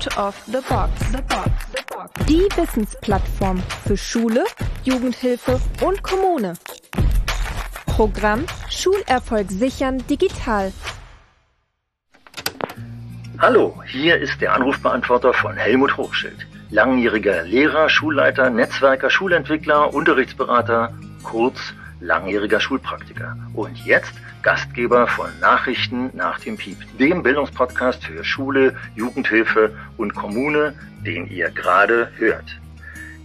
Out of the Box. The Box. The Box. Die Wissensplattform für Schule, Jugendhilfe und Kommune. Programm Schulerfolg sichern digital. Hallo, hier ist der Anrufbeantworter von Helmut Hochschild. Langjähriger Lehrer, Schulleiter, Netzwerker, Schulentwickler, Unterrichtsberater, kurz langjähriger Schulpraktiker. Und jetzt Gastgeber von Nachrichten nach dem Piep, dem Bildungspodcast für Schule, Jugendhilfe und Kommune, den ihr gerade hört.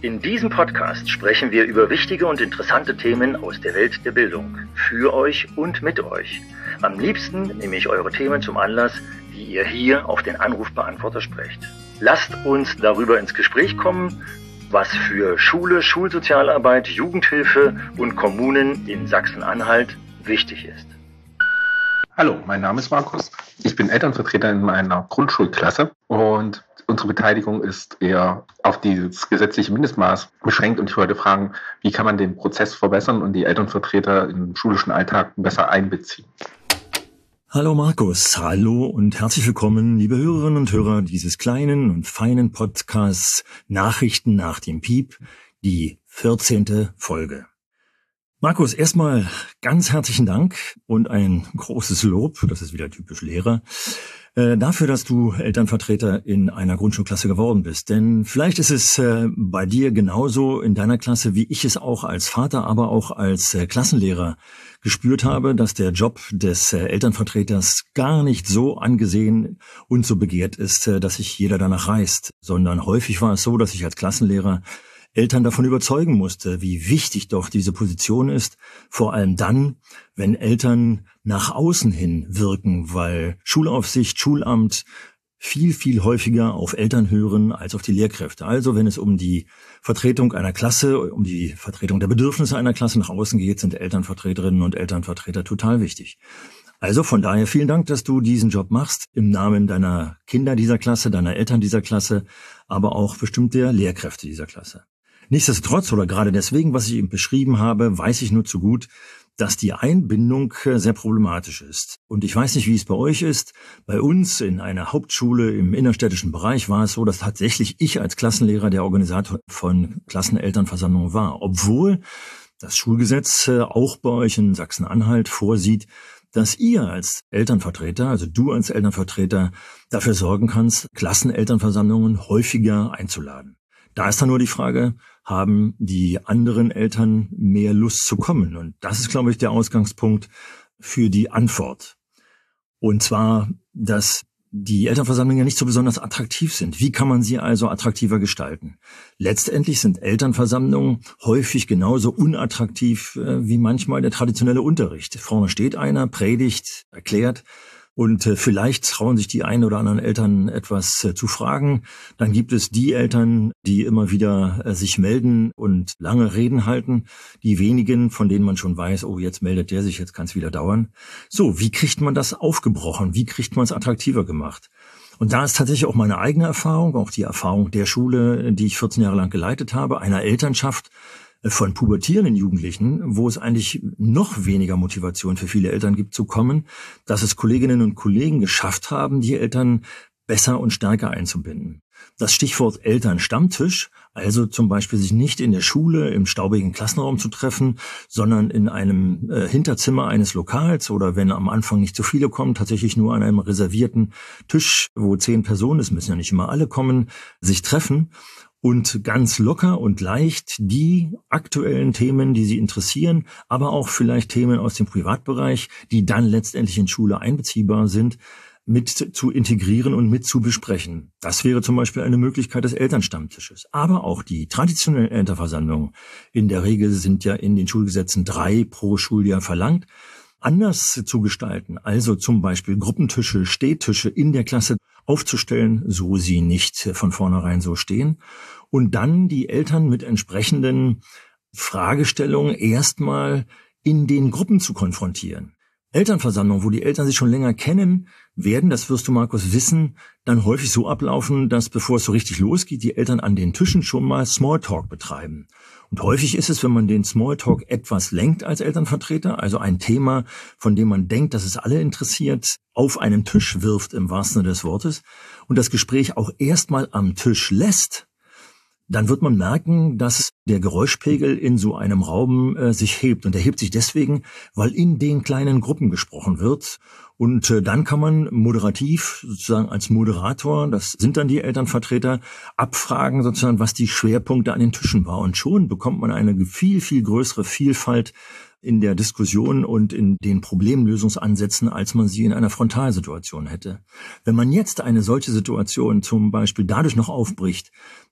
In diesem Podcast sprechen wir über wichtige und interessante Themen aus der Welt der Bildung. Für euch und mit euch. Am liebsten nehme ich eure Themen zum Anlass, die ihr hier auf den Anrufbeantworter sprecht. Lasst uns darüber ins Gespräch kommen, was für Schule, Schulsozialarbeit, Jugendhilfe und Kommunen in Sachsen-Anhalt wichtig ist. Hallo, mein Name ist Markus. Ich bin Elternvertreter in meiner Grundschulklasse und unsere Beteiligung ist eher auf dieses gesetzliche Mindestmaß beschränkt und ich wollte fragen, wie kann man den Prozess verbessern und die Elternvertreter im schulischen Alltag besser einbeziehen? Hallo Markus, hallo und herzlich willkommen, liebe Hörerinnen und Hörer dieses kleinen und feinen Podcasts Nachrichten nach dem Piep, die 14. Folge. Markus, erstmal ganz herzlichen Dank und ein großes Lob, das ist wieder typisch Lehrer, äh, dafür, dass du Elternvertreter in einer Grundschulklasse geworden bist. Denn vielleicht ist es äh, bei dir genauso in deiner Klasse, wie ich es auch als Vater, aber auch als äh, Klassenlehrer gespürt habe, dass der Job des Elternvertreters gar nicht so angesehen und so begehrt ist, dass sich jeder danach reißt, sondern häufig war es so, dass ich als Klassenlehrer Eltern davon überzeugen musste, wie wichtig doch diese Position ist, vor allem dann, wenn Eltern nach außen hin wirken, weil Schulaufsicht, Schulamt viel, viel häufiger auf Eltern hören als auf die Lehrkräfte. Also wenn es um die Vertretung einer Klasse, um die Vertretung der Bedürfnisse einer Klasse nach außen geht, sind Elternvertreterinnen und Elternvertreter total wichtig. Also von daher vielen Dank, dass du diesen Job machst im Namen deiner Kinder dieser Klasse, deiner Eltern dieser Klasse, aber auch bestimmt der Lehrkräfte dieser Klasse. Nichtsdestotrotz oder gerade deswegen, was ich eben beschrieben habe, weiß ich nur zu gut, dass die Einbindung äh, sehr problematisch ist. Und ich weiß nicht, wie es bei euch ist. Bei uns in einer Hauptschule im innerstädtischen Bereich war es so, dass tatsächlich ich als Klassenlehrer der Organisator von Klassenelternversammlungen war. Obwohl das Schulgesetz äh, auch bei euch in Sachsen-Anhalt vorsieht, dass ihr als Elternvertreter, also du als Elternvertreter, dafür sorgen kannst, Klassenelternversammlungen häufiger einzuladen. Da ist dann nur die Frage, haben die anderen Eltern mehr Lust zu kommen? Und das ist, glaube ich, der Ausgangspunkt für die Antwort. Und zwar, dass die Elternversammlungen ja nicht so besonders attraktiv sind. Wie kann man sie also attraktiver gestalten? Letztendlich sind Elternversammlungen häufig genauso unattraktiv äh, wie manchmal der traditionelle Unterricht. Vorne steht einer, predigt, erklärt und äh, vielleicht trauen sich die einen oder anderen Eltern etwas äh, zu fragen. Dann gibt es die Eltern, die immer wieder äh, sich melden und lange Reden halten. Die wenigen, von denen man schon weiß, oh, jetzt meldet der sich, jetzt kann es wieder dauern. So, wie kriegt man das aufgebrochen? Wie kriegt man es attraktiver gemacht? Und da ist tatsächlich auch meine eigene Erfahrung, auch die Erfahrung der Schule, die ich 14 Jahre lang geleitet habe, einer Elternschaft, von pubertierenden Jugendlichen, wo es eigentlich noch weniger Motivation für viele Eltern gibt zu kommen, dass es Kolleginnen und Kollegen geschafft haben, die Eltern besser und stärker einzubinden. Das Stichwort Elternstammtisch, also zum Beispiel sich nicht in der Schule im staubigen Klassenraum zu treffen, sondern in einem äh, Hinterzimmer eines Lokals oder wenn am Anfang nicht zu viele kommen, tatsächlich nur an einem reservierten Tisch, wo zehn Personen, es müssen ja nicht immer alle kommen, sich treffen und ganz locker und leicht die aktuellen Themen, die Sie interessieren, aber auch vielleicht Themen aus dem Privatbereich, die dann letztendlich in Schule einbeziehbar sind, mit zu integrieren und mit zu besprechen. Das wäre zum Beispiel eine Möglichkeit des Elternstammtisches. Aber auch die traditionellen Elternversammlungen. In der Regel sind ja in den Schulgesetzen drei pro Schuljahr verlangt anders zu gestalten, also zum Beispiel Gruppentische, Stehtische in der Klasse aufzustellen, so sie nicht von vornherein so stehen, und dann die Eltern mit entsprechenden Fragestellungen erstmal in den Gruppen zu konfrontieren. Elternversammlungen, wo die Eltern sich schon länger kennen, werden, das wirst du Markus wissen, dann häufig so ablaufen, dass bevor es so richtig losgeht, die Eltern an den Tischen schon mal Smalltalk betreiben. Und häufig ist es, wenn man den Smalltalk etwas lenkt als Elternvertreter, also ein Thema, von dem man denkt, dass es alle interessiert, auf einen Tisch wirft im wahrsten Sinne des Wortes und das Gespräch auch erstmal am Tisch lässt, dann wird man merken, dass der Geräuschpegel in so einem Raum äh, sich hebt. Und er hebt sich deswegen, weil in den kleinen Gruppen gesprochen wird. Und äh, dann kann man moderativ, sozusagen als Moderator, das sind dann die Elternvertreter, abfragen sozusagen, was die Schwerpunkte an den Tischen war. Und schon bekommt man eine viel, viel größere Vielfalt in der Diskussion und in den Problemlösungsansätzen, als man sie in einer Frontalsituation hätte. Wenn man jetzt eine solche Situation zum Beispiel dadurch noch aufbricht,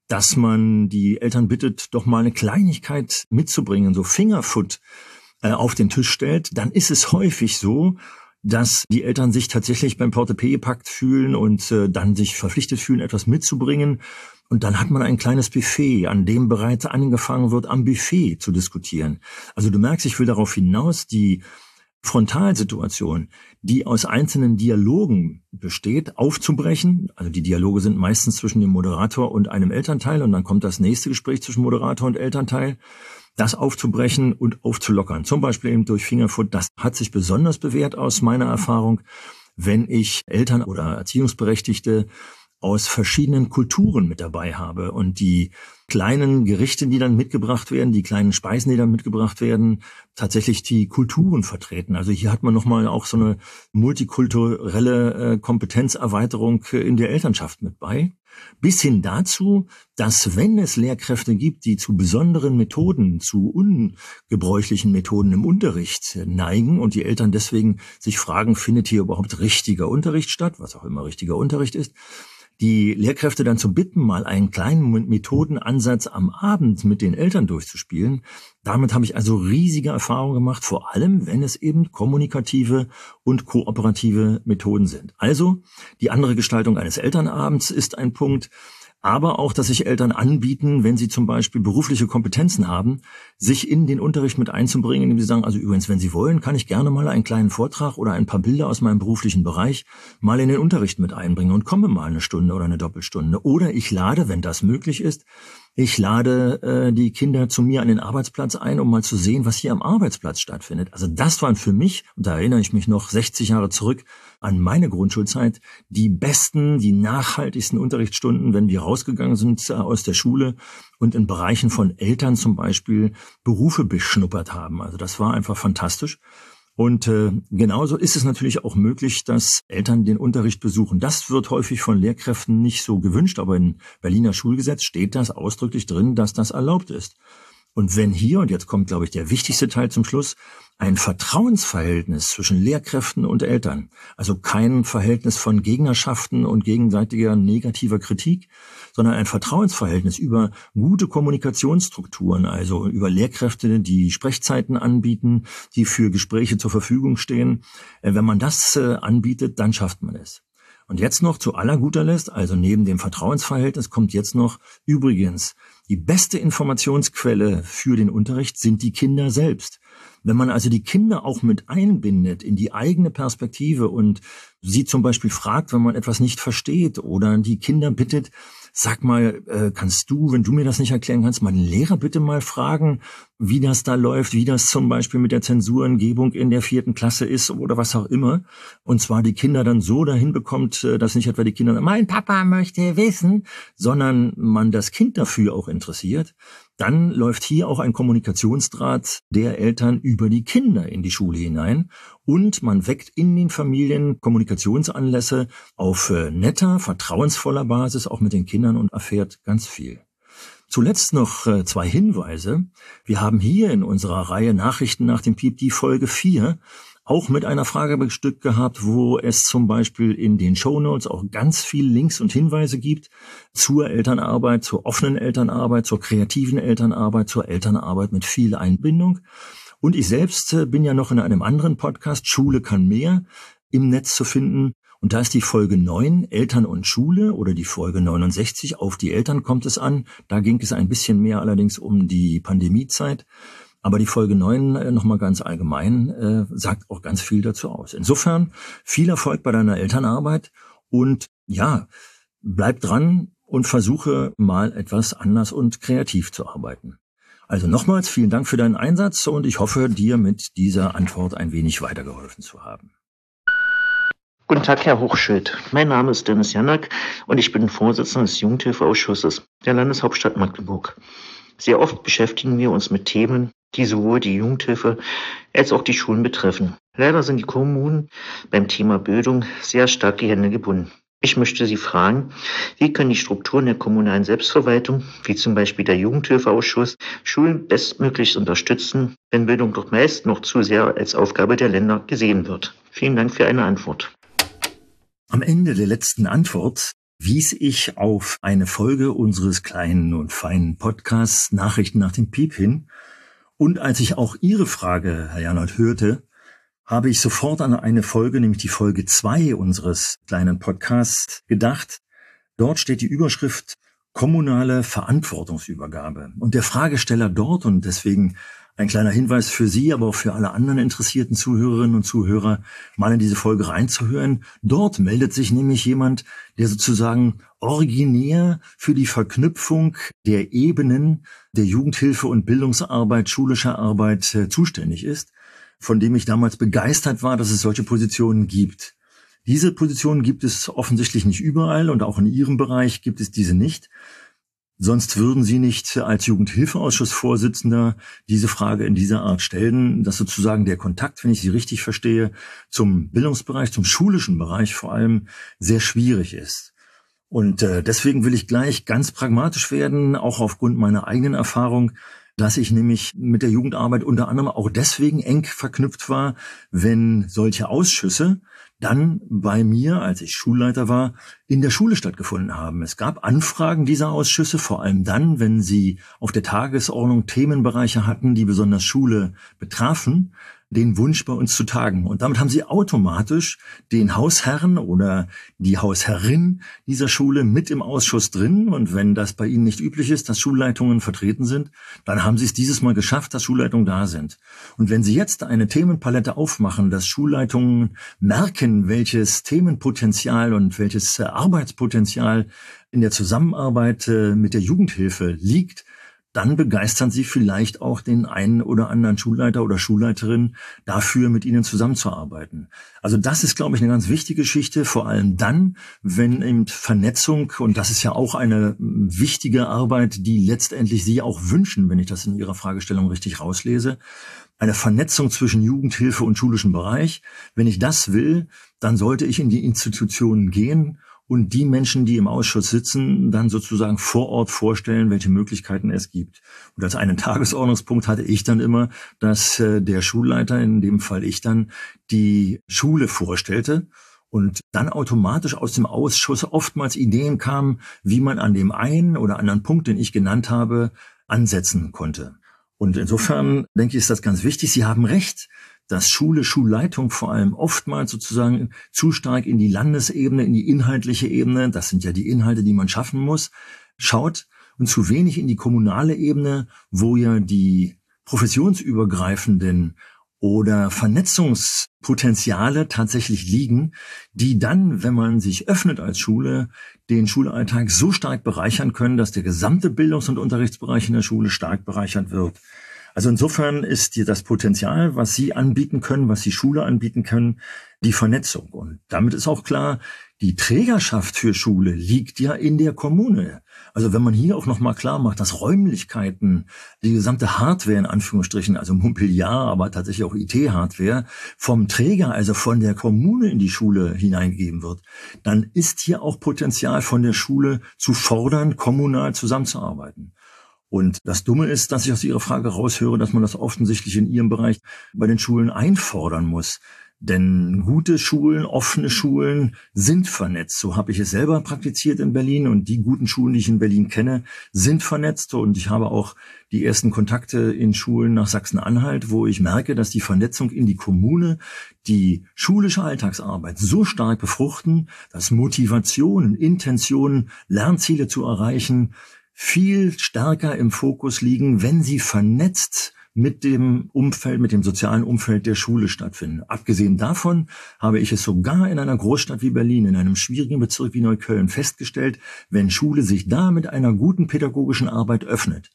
dass man die Eltern bittet, doch mal eine Kleinigkeit mitzubringen, so Fingerfood äh, auf den Tisch stellt, dann ist es häufig so, dass die Eltern sich tatsächlich beim Portepee gepackt fühlen und äh, dann sich verpflichtet fühlen, etwas mitzubringen. Und dann hat man ein kleines Buffet, an dem bereits angefangen wird, am Buffet zu diskutieren. Also du merkst, ich will darauf hinaus, die Frontalsituation, die aus einzelnen Dialogen besteht, aufzubrechen. Also die Dialoge sind meistens zwischen dem Moderator und einem Elternteil und dann kommt das nächste Gespräch zwischen Moderator und Elternteil. Das aufzubrechen und aufzulockern. Zum Beispiel eben durch Fingerfood. Das hat sich besonders bewährt aus meiner Erfahrung, wenn ich Eltern oder Erziehungsberechtigte aus verschiedenen Kulturen mit dabei habe und die kleinen Gerichte, die dann mitgebracht werden, die kleinen Speisen, die dann mitgebracht werden, tatsächlich die Kulturen vertreten. Also hier hat man nochmal auch so eine multikulturelle äh, Kompetenzerweiterung in der Elternschaft mit bei. Bis hin dazu, dass wenn es Lehrkräfte gibt, die zu besonderen Methoden, zu ungebräuchlichen Methoden im Unterricht neigen und die Eltern deswegen sich fragen, findet hier überhaupt richtiger Unterricht statt, was auch immer richtiger Unterricht ist, die Lehrkräfte dann zu bitten, mal einen kleinen Methodenansatz am Abend mit den Eltern durchzuspielen. Damit habe ich also riesige Erfahrungen gemacht, vor allem wenn es eben kommunikative und kooperative Methoden sind. Also die andere Gestaltung eines Elternabends ist ein Punkt aber auch, dass sich Eltern anbieten, wenn sie zum Beispiel berufliche Kompetenzen haben, sich in den Unterricht mit einzubringen, indem sie sagen, also übrigens, wenn Sie wollen, kann ich gerne mal einen kleinen Vortrag oder ein paar Bilder aus meinem beruflichen Bereich mal in den Unterricht mit einbringen und komme mal eine Stunde oder eine Doppelstunde. Oder ich lade, wenn das möglich ist, ich lade äh, die Kinder zu mir an den Arbeitsplatz ein, um mal zu sehen, was hier am Arbeitsplatz stattfindet. Also das waren für mich, und da erinnere ich mich noch 60 Jahre zurück an meine Grundschulzeit, die besten, die nachhaltigsten Unterrichtsstunden, wenn wir rausgegangen sind äh, aus der Schule und in Bereichen von Eltern zum Beispiel Berufe beschnuppert haben. Also das war einfach fantastisch. Und äh, genauso ist es natürlich auch möglich, dass Eltern den Unterricht besuchen. Das wird häufig von Lehrkräften nicht so gewünscht, aber im Berliner Schulgesetz steht das ausdrücklich drin, dass das erlaubt ist. Und wenn hier, und jetzt kommt, glaube ich, der wichtigste Teil zum Schluss, ein Vertrauensverhältnis zwischen Lehrkräften und Eltern, also kein Verhältnis von Gegnerschaften und gegenseitiger negativer Kritik, sondern ein Vertrauensverhältnis über gute Kommunikationsstrukturen, also über Lehrkräfte, die Sprechzeiten anbieten, die für Gespräche zur Verfügung stehen. Äh, wenn man das äh, anbietet, dann schafft man es. Und jetzt noch zu aller guter Letzt, also neben dem Vertrauensverhältnis kommt jetzt noch übrigens die beste Informationsquelle für den Unterricht sind die Kinder selbst. Wenn man also die Kinder auch mit einbindet in die eigene Perspektive und sie zum Beispiel fragt, wenn man etwas nicht versteht oder die Kinder bittet, Sag mal, äh, kannst du, wenn du mir das nicht erklären kannst, mal den Lehrer bitte mal fragen, wie das da läuft, wie das zum Beispiel mit der Zensurengebung in der vierten Klasse ist oder was auch immer. Und zwar die Kinder dann so dahin bekommt, äh, dass nicht etwa die Kinder, mein Papa möchte wissen, sondern man das Kind dafür auch interessiert dann läuft hier auch ein Kommunikationsdraht der Eltern über die Kinder in die Schule hinein und man weckt in den Familien Kommunikationsanlässe auf äh, netter, vertrauensvoller Basis auch mit den Kindern und erfährt ganz viel. Zuletzt noch äh, zwei Hinweise. Wir haben hier in unserer Reihe Nachrichten nach dem Piep die Folge 4 auch mit einer Frage bestückt gehabt, wo es zum Beispiel in den Show Notes auch ganz viel Links und Hinweise gibt zur Elternarbeit, zur offenen Elternarbeit, zur kreativen Elternarbeit, zur Elternarbeit mit viel Einbindung. Und ich selbst äh, bin ja noch in einem anderen Podcast, Schule kann mehr, im Netz zu finden. Und da ist die Folge 9, Eltern und Schule, oder die Folge 69, auf die Eltern kommt es an. Da ging es ein bisschen mehr allerdings um die Pandemiezeit. Aber die Folge 9 äh, nochmal ganz allgemein äh, sagt auch ganz viel dazu aus. Insofern viel Erfolg bei deiner Elternarbeit und ja, bleib dran und versuche mal etwas anders und kreativ zu arbeiten. Also nochmals vielen Dank für deinen Einsatz und ich hoffe, dir mit dieser Antwort ein wenig weitergeholfen zu haben. Guten Tag, Herr Hochschild. Mein Name ist Dennis Janak und ich bin Vorsitzender des Jugendhilfeausschusses der Landeshauptstadt Magdeburg. Sehr oft beschäftigen wir uns mit Themen, die sowohl die Jugendhilfe als auch die Schulen betreffen. Leider sind die Kommunen beim Thema Bildung sehr stark die Hände gebunden. Ich möchte Sie fragen, wie können die Strukturen der kommunalen Selbstverwaltung, wie zum Beispiel der Jugendhilfeausschuss, Schulen bestmöglichst unterstützen, wenn Bildung doch meist noch zu sehr als Aufgabe der Länder gesehen wird? Vielen Dank für eine Antwort. Am Ende der letzten Antwort wies ich auf eine Folge unseres kleinen und feinen Podcasts Nachrichten nach dem Piep hin, und als ich auch Ihre Frage, Herr Janot, hörte, habe ich sofort an eine Folge, nämlich die Folge zwei unseres kleinen Podcasts, gedacht. Dort steht die Überschrift kommunale Verantwortungsübergabe. Und der Fragesteller dort, und deswegen ein kleiner Hinweis für Sie, aber auch für alle anderen interessierten Zuhörerinnen und Zuhörer, mal in diese Folge reinzuhören. Dort meldet sich nämlich jemand, der sozusagen originär für die Verknüpfung der Ebenen der Jugendhilfe und Bildungsarbeit, schulischer Arbeit äh, zuständig ist, von dem ich damals begeistert war, dass es solche Positionen gibt. Diese Positionen gibt es offensichtlich nicht überall und auch in Ihrem Bereich gibt es diese nicht. Sonst würden Sie nicht als Jugendhilfeausschussvorsitzender diese Frage in dieser Art stellen, dass sozusagen der Kontakt, wenn ich Sie richtig verstehe, zum Bildungsbereich, zum schulischen Bereich vor allem sehr schwierig ist. Und äh, deswegen will ich gleich ganz pragmatisch werden, auch aufgrund meiner eigenen Erfahrung, dass ich nämlich mit der Jugendarbeit unter anderem auch deswegen eng verknüpft war, wenn solche Ausschüsse dann bei mir, als ich Schulleiter war, in der Schule stattgefunden haben. Es gab Anfragen dieser Ausschüsse, vor allem dann, wenn sie auf der Tagesordnung Themenbereiche hatten, die besonders Schule betrafen den Wunsch bei uns zu tagen. Und damit haben sie automatisch den Hausherrn oder die Hausherrin dieser Schule mit im Ausschuss drin. Und wenn das bei Ihnen nicht üblich ist, dass Schulleitungen vertreten sind, dann haben Sie es dieses Mal geschafft, dass Schulleitungen da sind. Und wenn Sie jetzt eine Themenpalette aufmachen, dass Schulleitungen merken, welches Themenpotenzial und welches Arbeitspotenzial in der Zusammenarbeit äh, mit der Jugendhilfe liegt, dann begeistern sie vielleicht auch den einen oder anderen Schulleiter oder Schulleiterin dafür, mit ihnen zusammenzuarbeiten. Also das ist, glaube ich, eine ganz wichtige Geschichte, vor allem dann, wenn eben Vernetzung, und das ist ja auch eine wichtige Arbeit, die letztendlich Sie auch wünschen, wenn ich das in Ihrer Fragestellung richtig rauslese, eine Vernetzung zwischen Jugendhilfe und schulischem Bereich. Wenn ich das will, dann sollte ich in die Institutionen gehen und die Menschen, die im Ausschuss sitzen, dann sozusagen vor Ort vorstellen, welche Möglichkeiten es gibt. Und als einen Tagesordnungspunkt hatte ich dann immer, dass äh, der Schulleiter, in dem Fall ich dann, die Schule vorstellte und dann automatisch aus dem Ausschuss oftmals Ideen kamen, wie man an dem einen oder anderen Punkt, den ich genannt habe, ansetzen konnte. Und insofern denke ich, ist das ganz wichtig. Sie haben recht dass Schule, Schulleitung vor allem oftmals sozusagen zu stark in die Landesebene, in die inhaltliche Ebene, das sind ja die Inhalte, die man schaffen muss, schaut und zu wenig in die kommunale Ebene, wo ja die professionsübergreifenden oder Vernetzungspotenziale tatsächlich liegen, die dann, wenn man sich öffnet als Schule, den Schulalltag so stark bereichern können, dass der gesamte Bildungs- und Unterrichtsbereich in der Schule stark bereichert wird. Also insofern ist dir das Potenzial, was Sie anbieten können, was die Schule anbieten können, die Vernetzung. Und damit ist auch klar, die Trägerschaft für Schule liegt ja in der Kommune. Also wenn man hier auch nochmal klar macht, dass Räumlichkeiten, die gesamte Hardware in Anführungsstrichen, also Mobiliar, aber tatsächlich auch IT-Hardware, vom Träger, also von der Kommune in die Schule hineingegeben wird, dann ist hier auch Potenzial von der Schule zu fordern, kommunal zusammenzuarbeiten. Und das Dumme ist, dass ich aus Ihrer Frage raushöre, dass man das offensichtlich in Ihrem Bereich bei den Schulen einfordern muss. Denn gute Schulen, offene Schulen sind vernetzt. So habe ich es selber praktiziert in Berlin und die guten Schulen, die ich in Berlin kenne, sind vernetzt. Und ich habe auch die ersten Kontakte in Schulen nach Sachsen-Anhalt, wo ich merke, dass die Vernetzung in die Kommune die schulische Alltagsarbeit so stark befruchten, dass Motivationen, Intentionen, Lernziele zu erreichen, viel stärker im Fokus liegen, wenn sie vernetzt mit dem Umfeld, mit dem sozialen Umfeld der Schule stattfinden. Abgesehen davon habe ich es sogar in einer Großstadt wie Berlin, in einem schwierigen Bezirk wie Neukölln festgestellt, wenn Schule sich da mit einer guten pädagogischen Arbeit öffnet,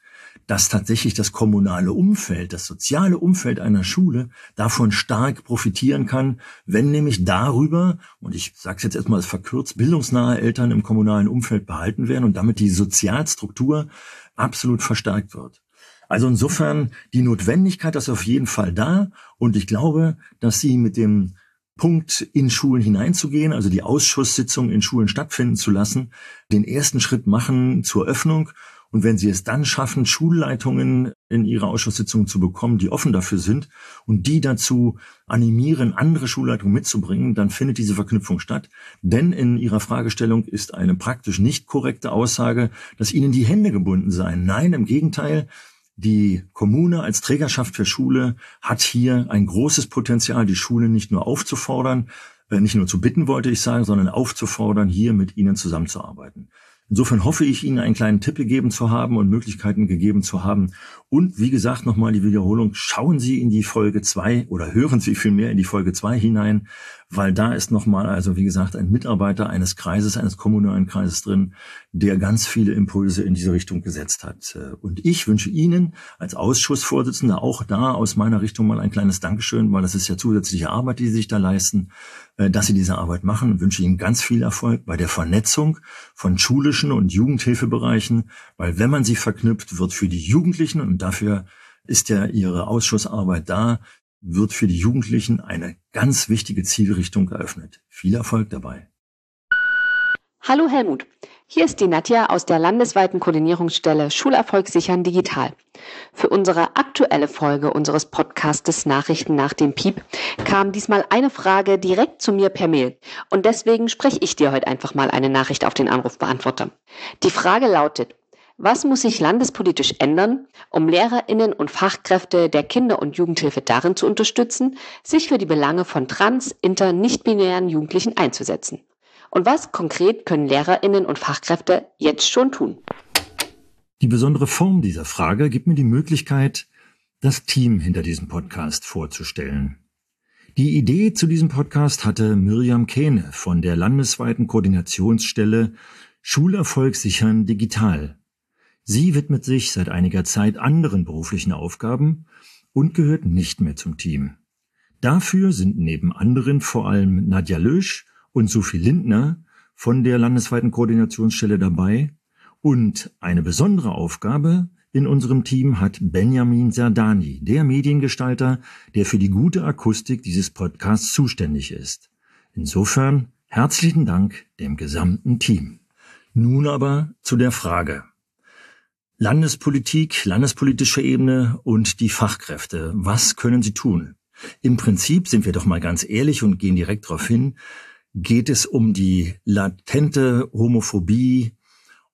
dass tatsächlich das kommunale Umfeld, das soziale Umfeld einer Schule davon stark profitieren kann, wenn nämlich darüber, und ich sage es jetzt erstmal als verkürzt, bildungsnahe Eltern im kommunalen Umfeld behalten werden und damit die Sozialstruktur absolut verstärkt wird. Also insofern die Notwendigkeit ist auf jeden Fall da und ich glaube, dass Sie mit dem Punkt in Schulen hineinzugehen, also die Ausschusssitzung in Schulen stattfinden zu lassen, den ersten Schritt machen zur Öffnung und wenn Sie es dann schaffen, Schulleitungen in Ihre Ausschusssitzungen zu bekommen, die offen dafür sind und die dazu animieren, andere Schulleitungen mitzubringen, dann findet diese Verknüpfung statt. Denn in Ihrer Fragestellung ist eine praktisch nicht korrekte Aussage, dass Ihnen die Hände gebunden seien. Nein, im Gegenteil. Die Kommune als Trägerschaft für Schule hat hier ein großes Potenzial, die Schule nicht nur aufzufordern, äh, nicht nur zu bitten, wollte ich sagen, sondern aufzufordern, hier mit ihnen zusammenzuarbeiten. Insofern hoffe ich, Ihnen einen kleinen Tipp gegeben zu haben und Möglichkeiten gegeben zu haben. Und wie gesagt, nochmal die Wiederholung, schauen Sie in die Folge zwei oder hören Sie vielmehr in die Folge zwei hinein, weil da ist nochmal, also wie gesagt, ein Mitarbeiter eines Kreises, eines kommunalen Kreises drin, der ganz viele Impulse in diese Richtung gesetzt hat. Und ich wünsche Ihnen als Ausschussvorsitzender auch da aus meiner Richtung mal ein kleines Dankeschön, weil das ist ja zusätzliche Arbeit, die Sie sich da leisten, dass Sie diese Arbeit machen und wünsche Ihnen ganz viel Erfolg bei der Vernetzung von schulischen und Jugendhilfebereichen, weil wenn man sie verknüpft, wird für die Jugendlichen, und dafür ist ja Ihre Ausschussarbeit da, wird für die Jugendlichen eine ganz wichtige Zielrichtung eröffnet. Viel Erfolg dabei. Hallo Helmut, hier ist die Nadja aus der landesweiten Koordinierungsstelle Schulerfolg sichern digital. Für unsere aktuelle Folge unseres Podcastes Nachrichten nach dem Piep kam diesmal eine Frage direkt zu mir per Mail und deswegen spreche ich dir heute einfach mal eine Nachricht auf den Anrufbeantworter. Die Frage lautet, was muss sich landespolitisch ändern, um Lehrerinnen und Fachkräfte der Kinder- und Jugendhilfe darin zu unterstützen, sich für die Belange von trans, inter, nicht-binären Jugendlichen einzusetzen? Und was konkret können Lehrerinnen und Fachkräfte jetzt schon tun? Die besondere Form dieser Frage gibt mir die Möglichkeit, das Team hinter diesem Podcast vorzustellen. Die Idee zu diesem Podcast hatte Miriam Kähne von der landesweiten Koordinationsstelle Schulerfolg sichern digital Sie widmet sich seit einiger Zeit anderen beruflichen Aufgaben und gehört nicht mehr zum Team. Dafür sind neben anderen vor allem Nadja Lösch und Sophie Lindner von der landesweiten Koordinationsstelle dabei und eine besondere Aufgabe in unserem Team hat Benjamin Sardani, der Mediengestalter, der für die gute Akustik dieses Podcasts zuständig ist. Insofern herzlichen Dank dem gesamten Team. Nun aber zu der Frage. Landespolitik, landespolitische Ebene und die Fachkräfte. Was können sie tun? Im Prinzip sind wir doch mal ganz ehrlich und gehen direkt darauf hin, geht es um die latente Homophobie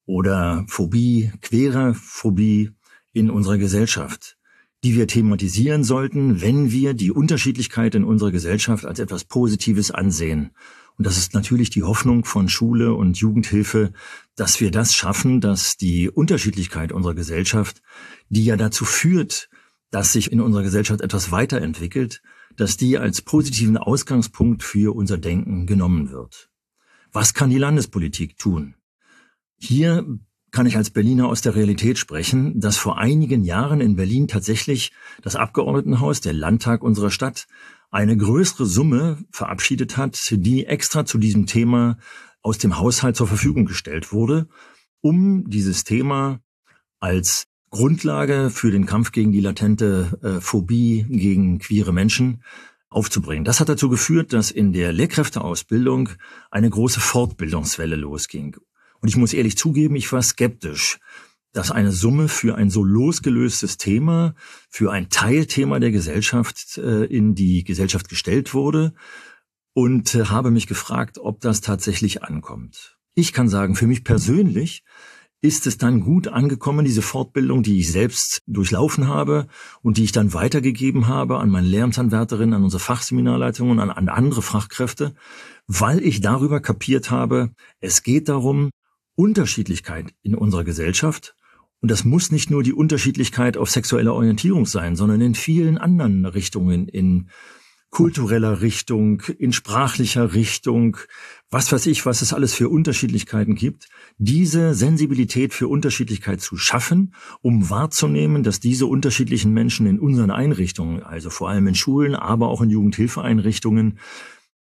oder Phobie, queere Phobie in unserer Gesellschaft, die wir thematisieren sollten, wenn wir die Unterschiedlichkeit in unserer Gesellschaft als etwas Positives ansehen? Und das ist natürlich die Hoffnung von Schule und Jugendhilfe, dass wir das schaffen, dass die Unterschiedlichkeit unserer Gesellschaft, die ja dazu führt, dass sich in unserer Gesellschaft etwas weiterentwickelt, dass die als positiven Ausgangspunkt für unser Denken genommen wird. Was kann die Landespolitik tun? Hier kann ich als Berliner aus der Realität sprechen, dass vor einigen Jahren in Berlin tatsächlich das Abgeordnetenhaus, der Landtag unserer Stadt, eine größere Summe verabschiedet hat, die extra zu diesem Thema aus dem Haushalt zur Verfügung gestellt wurde, um dieses Thema als Grundlage für den Kampf gegen die latente äh, Phobie gegen queere Menschen aufzubringen. Das hat dazu geführt, dass in der Lehrkräfteausbildung eine große Fortbildungswelle losging. Und ich muss ehrlich zugeben, ich war skeptisch, dass eine Summe für ein so losgelöstes Thema, für ein Teilthema der Gesellschaft äh, in die Gesellschaft gestellt wurde und äh, habe mich gefragt, ob das tatsächlich ankommt. Ich kann sagen, für mich persönlich ist es dann gut angekommen, diese Fortbildung, die ich selbst durchlaufen habe und die ich dann weitergegeben habe an meine Lehramtsanwärterinnen, an unsere Fachseminarleitungen, an, an andere Fachkräfte, weil ich darüber kapiert habe, es geht darum, Unterschiedlichkeit in unserer Gesellschaft. Und das muss nicht nur die Unterschiedlichkeit auf sexueller Orientierung sein, sondern in vielen anderen Richtungen, in kultureller Richtung, in sprachlicher Richtung, was weiß ich, was es alles für Unterschiedlichkeiten gibt, diese Sensibilität für Unterschiedlichkeit zu schaffen, um wahrzunehmen, dass diese unterschiedlichen Menschen in unseren Einrichtungen, also vor allem in Schulen, aber auch in Jugendhilfeeinrichtungen,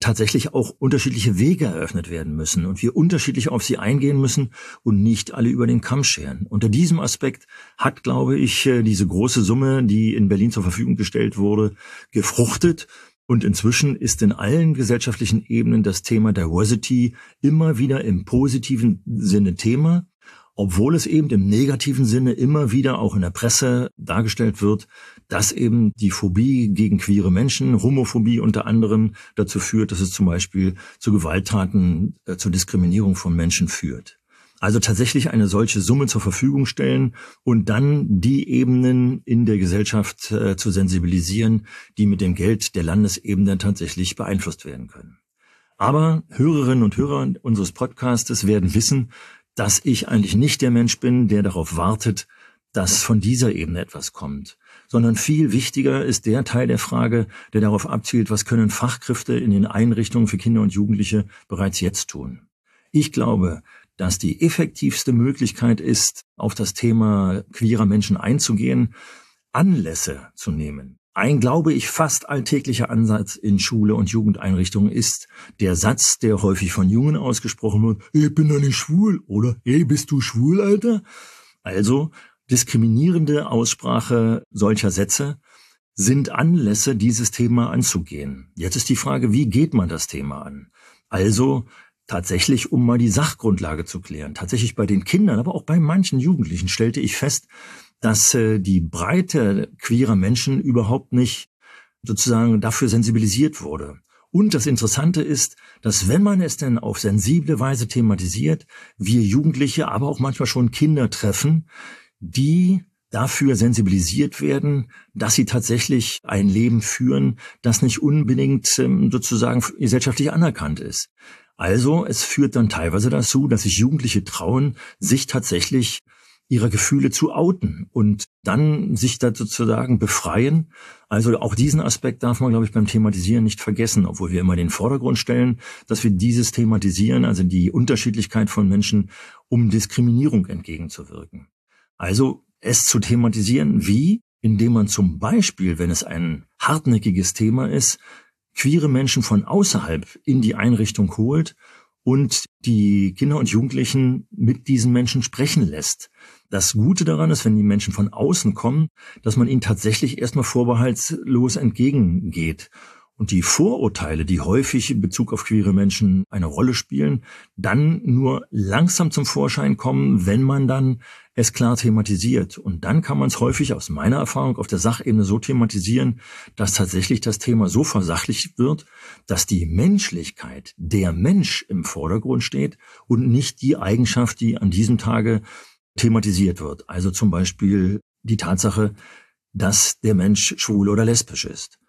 tatsächlich auch unterschiedliche Wege eröffnet werden müssen und wir unterschiedlich auf sie eingehen müssen und nicht alle über den Kamm scheren. Unter diesem Aspekt hat, glaube ich, äh, diese große Summe, die in Berlin zur Verfügung gestellt wurde, gefruchtet. Und inzwischen ist in allen gesellschaftlichen Ebenen das Thema Diversity immer wieder im positiven Sinne Thema obwohl es eben im negativen Sinne immer wieder auch in der Presse dargestellt wird, dass eben die Phobie gegen queere Menschen, Homophobie unter anderem, dazu führt, dass es zum Beispiel zu Gewalttaten, äh, zur Diskriminierung von Menschen führt. Also tatsächlich eine solche Summe zur Verfügung stellen und dann die Ebenen in der Gesellschaft äh, zu sensibilisieren, die mit dem Geld der Landesebene tatsächlich beeinflusst werden können. Aber Hörerinnen und Hörer unseres Podcastes werden wissen, dass ich eigentlich nicht der Mensch bin, der darauf wartet, dass von dieser Ebene etwas kommt, sondern viel wichtiger ist der Teil der Frage, der darauf abzielt, was können Fachkräfte in den Einrichtungen für Kinder und Jugendliche bereits jetzt tun. Ich glaube, dass die effektivste Möglichkeit ist, auf das Thema queerer Menschen einzugehen, Anlässe zu nehmen, ein, glaube ich, fast alltäglicher Ansatz in Schule und Jugendeinrichtungen ist der Satz, der häufig von Jungen ausgesprochen wird, ich bin doch nicht schwul, oder? Hey, bist du schwul, Alter? Also, diskriminierende Aussprache solcher Sätze sind Anlässe, dieses Thema anzugehen. Jetzt ist die Frage, wie geht man das Thema an? Also, tatsächlich, um mal die Sachgrundlage zu klären. Tatsächlich bei den Kindern, aber auch bei manchen Jugendlichen stellte ich fest, dass äh, die Breite queerer Menschen überhaupt nicht sozusagen dafür sensibilisiert wurde. Und das Interessante ist, dass wenn man es denn auf sensible Weise thematisiert, wir Jugendliche, aber auch manchmal schon Kinder treffen, die dafür sensibilisiert werden, dass sie tatsächlich ein Leben führen, das nicht unbedingt ähm, sozusagen gesellschaftlich anerkannt ist. Also es führt dann teilweise dazu, dass sich Jugendliche trauen, sich tatsächlich ihrer Gefühle zu outen und dann sich da sozusagen befreien. Also auch diesen Aspekt darf man, glaube ich, beim Thematisieren nicht vergessen, obwohl wir immer den Vordergrund stellen, dass wir dieses thematisieren, also die Unterschiedlichkeit von Menschen, um Diskriminierung entgegenzuwirken. Also es zu thematisieren, wie, indem man zum Beispiel, wenn es ein hartnäckiges Thema ist, queere Menschen von außerhalb in die Einrichtung holt und die Kinder und Jugendlichen mit diesen Menschen sprechen lässt. Das Gute daran ist, wenn die Menschen von außen kommen, dass man ihnen tatsächlich erstmal vorbehaltslos entgegengeht. Und die Vorurteile, die häufig in Bezug auf queere Menschen eine Rolle spielen, dann nur langsam zum Vorschein kommen, wenn man dann es klar thematisiert. Und dann kann man es häufig aus meiner Erfahrung auf der Sachebene so thematisieren, dass tatsächlich das Thema so versachlicht wird, dass die Menschlichkeit, der Mensch im Vordergrund steht und nicht die Eigenschaft, die an diesem Tage thematisiert wird. Also zum Beispiel die Tatsache, dass der Mensch schwul oder lesbisch ist.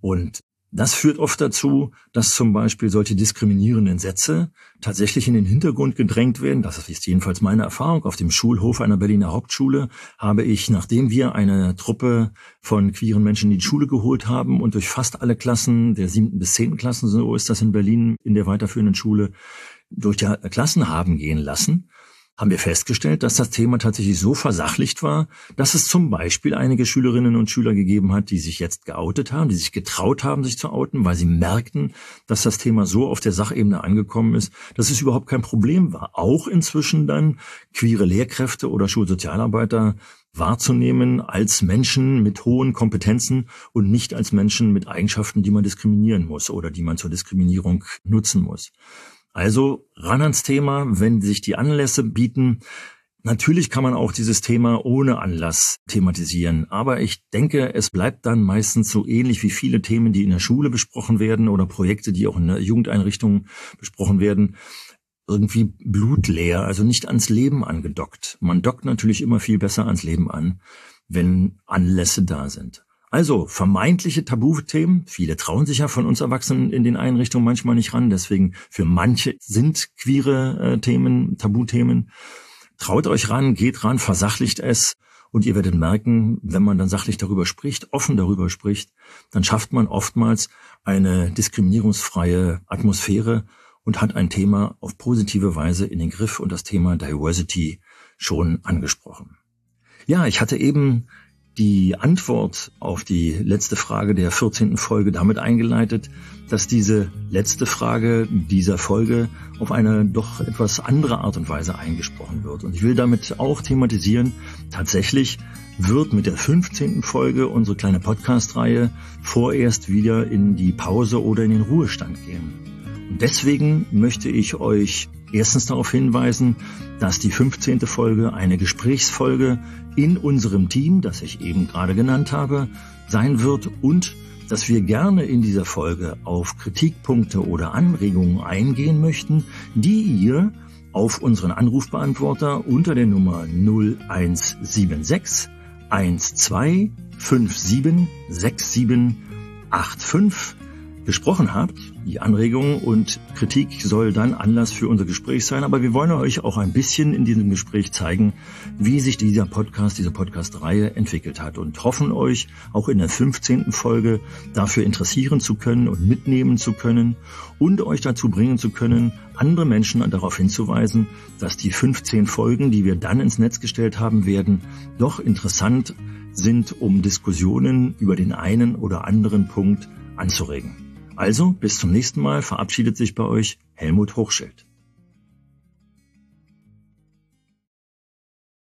Und das führt oft dazu, dass zum Beispiel solche diskriminierenden Sätze tatsächlich in den Hintergrund gedrängt werden. Das ist jedenfalls meine Erfahrung. Auf dem Schulhof einer Berliner Hauptschule habe ich, nachdem wir eine Truppe von queeren Menschen in die Schule geholt haben und durch fast alle Klassen der siebten bis zehnten Klassen, so ist das in Berlin in der weiterführenden Schule, durch die Klassen haben gehen lassen, haben wir festgestellt, dass das Thema tatsächlich so versachlicht war, dass es zum Beispiel einige Schülerinnen und Schüler gegeben hat, die sich jetzt geoutet haben, die sich getraut haben, sich zu outen, weil sie merkten, dass das Thema so auf der Sachebene angekommen ist, dass es überhaupt kein Problem war. Auch inzwischen dann queere Lehrkräfte oder Schulsozialarbeiter wahrzunehmen als Menschen mit hohen Kompetenzen und nicht als Menschen mit Eigenschaften, die man diskriminieren muss oder die man zur Diskriminierung nutzen muss. Also ran ans Thema, wenn sich die Anlässe bieten. Natürlich kann man auch dieses Thema ohne Anlass thematisieren, aber ich denke, es bleibt dann meistens so ähnlich wie viele Themen, die in der Schule besprochen werden oder Projekte, die auch in der Jugendeinrichtung besprochen werden, irgendwie blutleer, also nicht ans Leben angedockt. Man dockt natürlich immer viel besser ans Leben an, wenn Anlässe da sind. Also vermeintliche Tabuthemen. Viele trauen sich ja von uns Erwachsenen in den Einrichtungen manchmal nicht ran. Deswegen für manche sind queere äh, Themen Tabuthemen. traut euch ran, geht ran, versachlicht es und ihr werdet merken, wenn man dann sachlich darüber spricht, offen darüber spricht, dann schafft man oftmals eine diskriminierungsfreie Atmosphäre und hat ein Thema auf positive Weise in den Griff und das Thema Diversity schon angesprochen. Ja, ich hatte eben die Antwort auf die letzte Frage der 14. Folge damit eingeleitet, dass diese letzte Frage dieser Folge auf eine doch etwas andere Art und Weise eingesprochen wird. Und ich will damit auch thematisieren, tatsächlich wird mit der 15. Folge unsere kleine Podcast-Reihe vorerst wieder in die Pause oder in den Ruhestand gehen. Und deswegen möchte ich euch erstens darauf hinweisen, dass die 15. Folge eine Gesprächsfolge in unserem Team, das ich eben gerade genannt habe, sein wird und dass wir gerne in dieser Folge auf Kritikpunkte oder Anregungen eingehen möchten, die ihr auf unseren Anrufbeantworter unter der Nummer 0176 12 57 67 85 besprochen habt. Die Anregungen und Kritik soll dann Anlass für unser Gespräch sein, aber wir wollen euch auch ein bisschen in diesem Gespräch zeigen, wie sich dieser Podcast, diese Podcast-Reihe entwickelt hat und hoffen euch auch in der 15. Folge dafür interessieren zu können und mitnehmen zu können und euch dazu bringen zu können, andere Menschen darauf hinzuweisen, dass die 15 Folgen, die wir dann ins Netz gestellt haben werden, doch interessant sind, um Diskussionen über den einen oder anderen Punkt anzuregen. Also, bis zum nächsten Mal verabschiedet sich bei euch Helmut Hochschild.